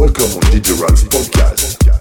Welcome on Ralph Podcast.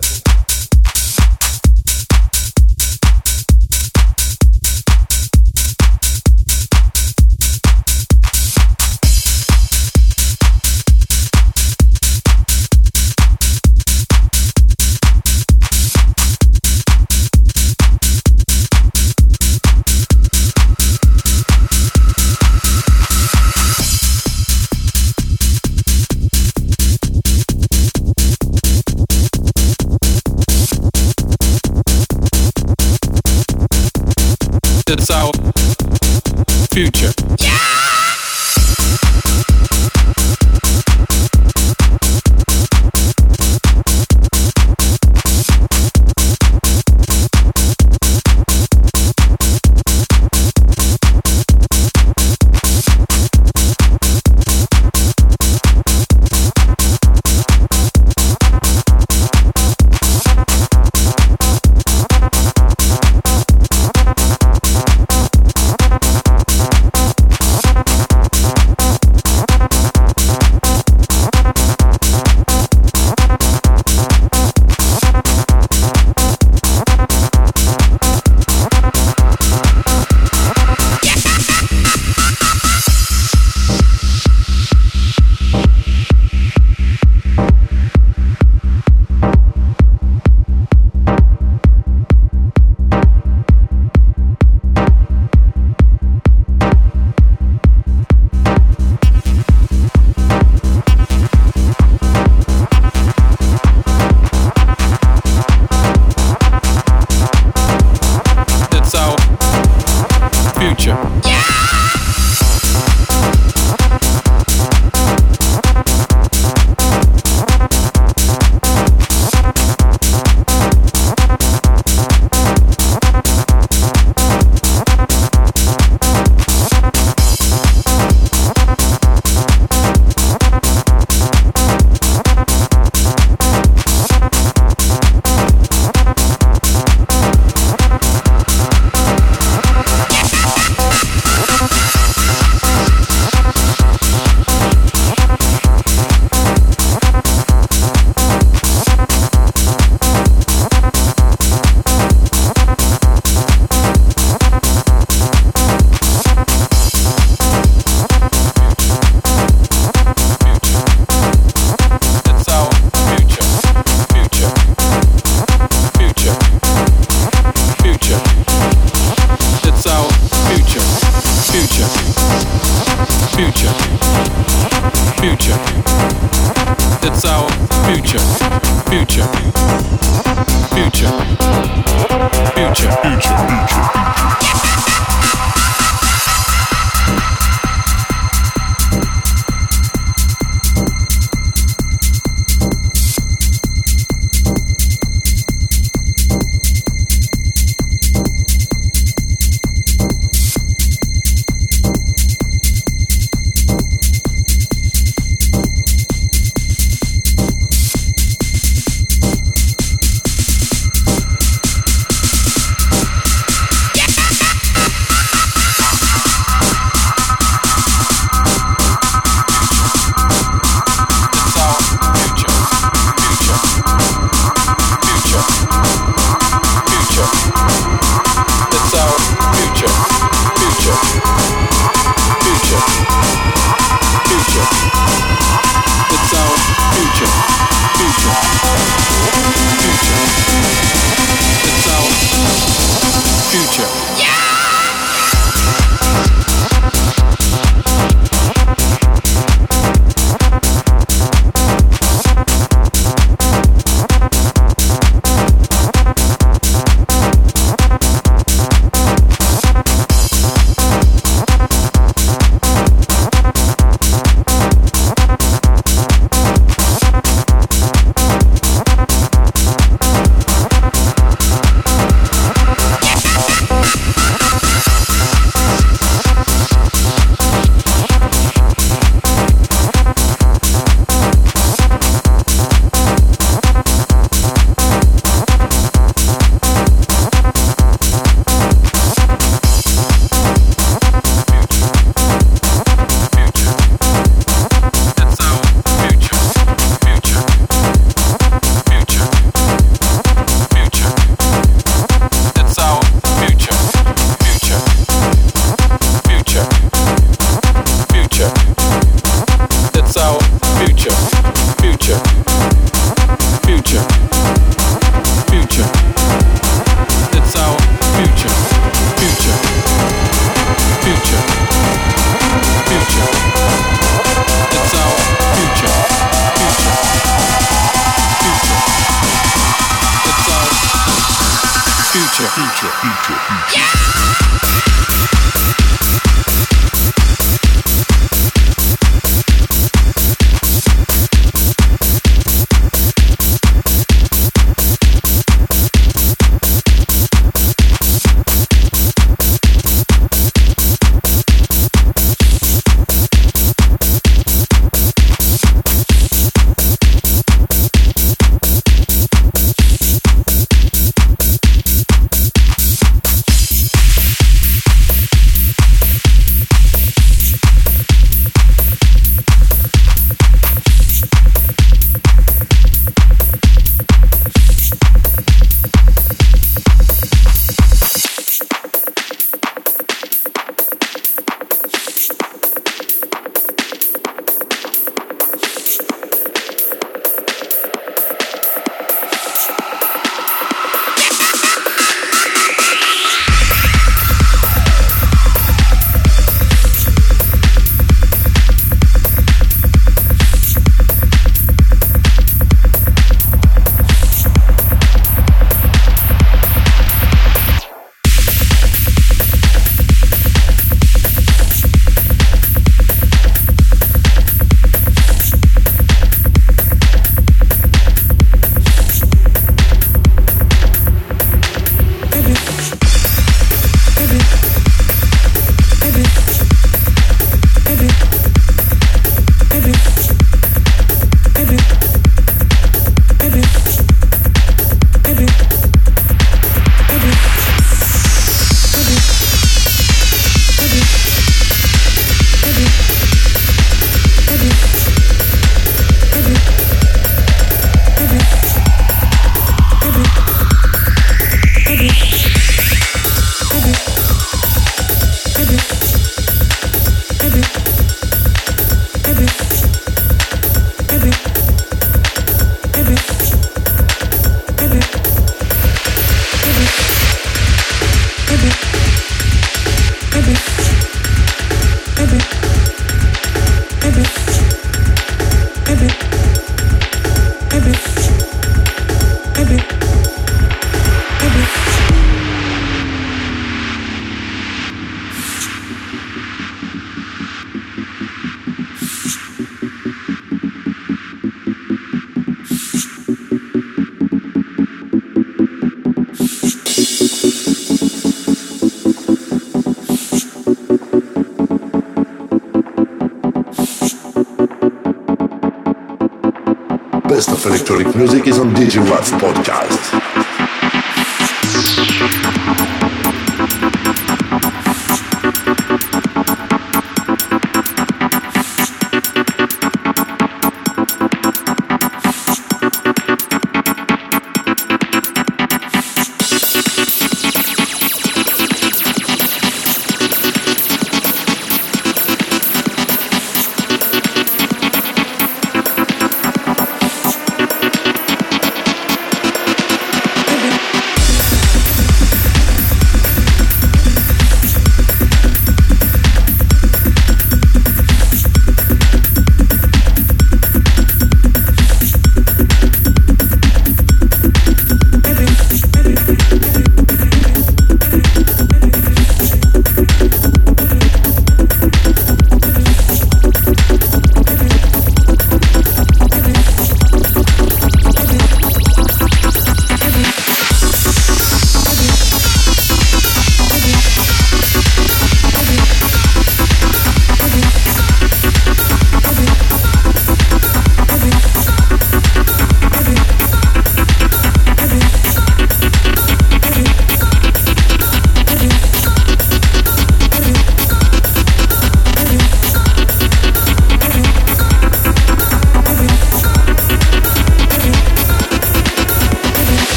DJ Watts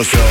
yourself.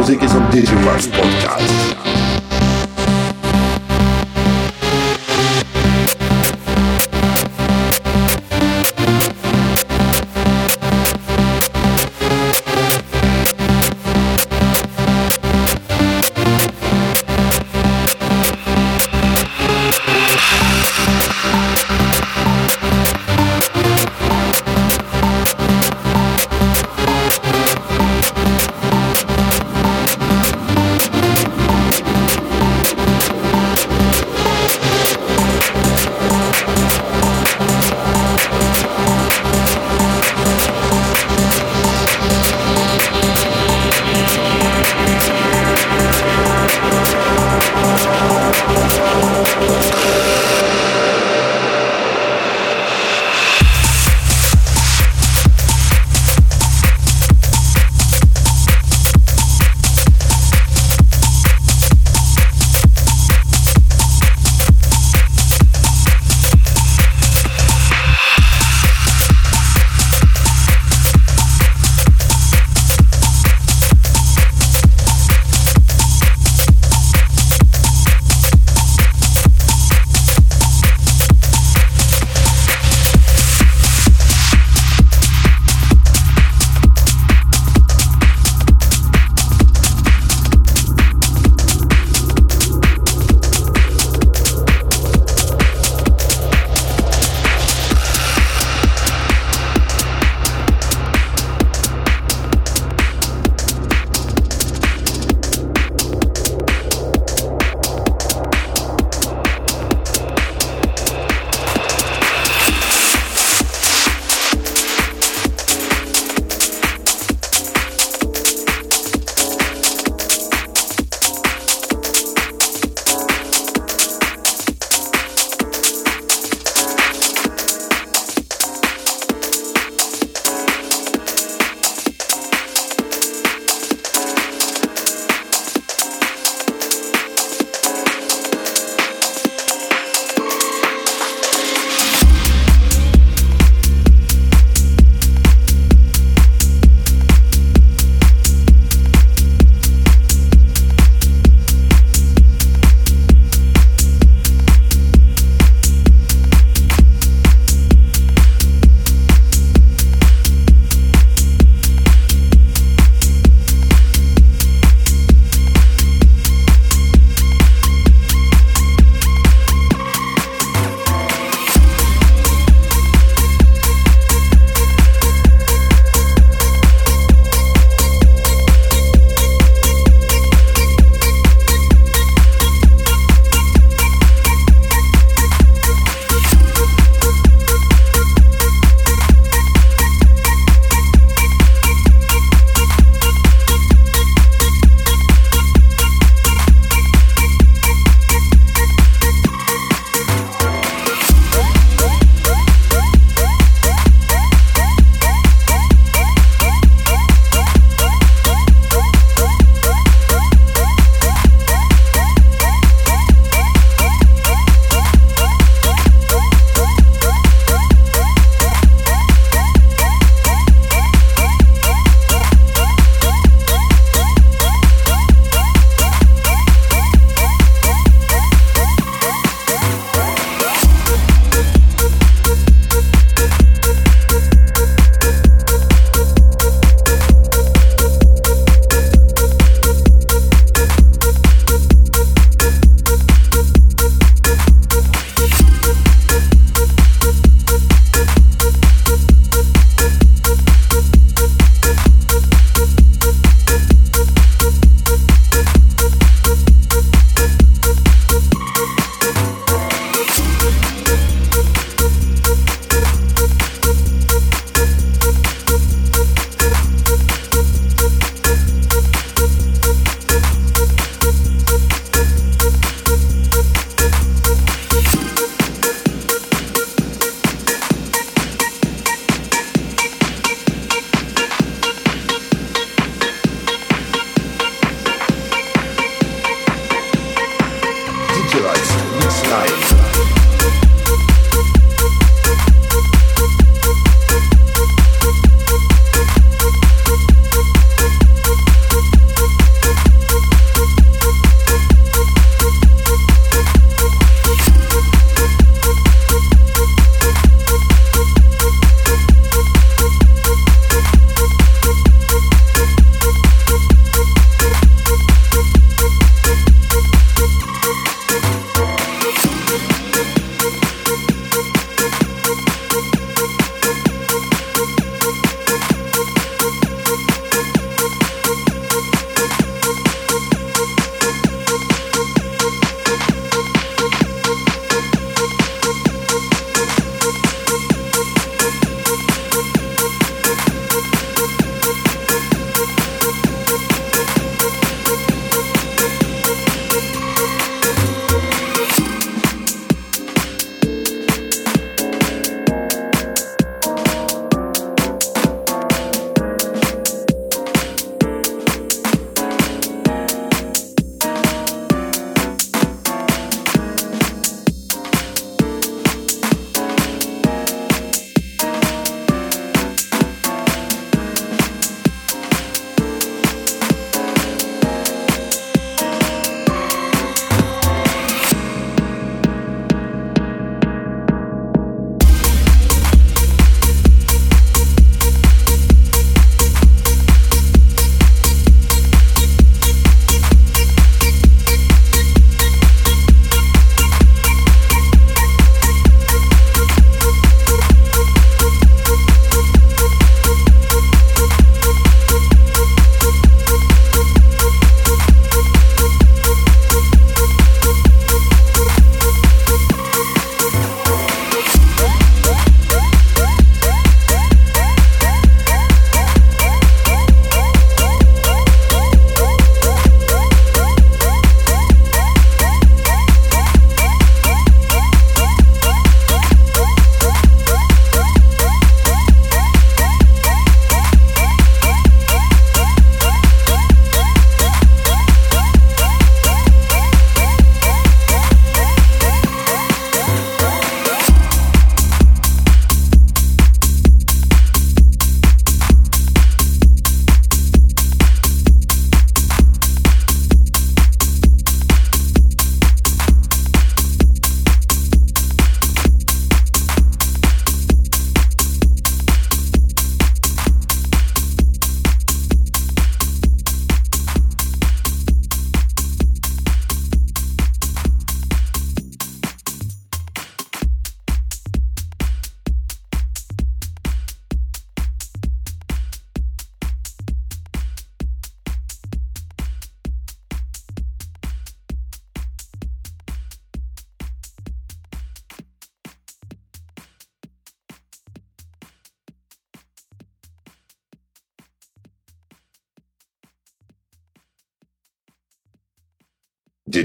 Musik ist und DJ Vibes Podcast.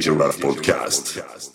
Digirad Podcast.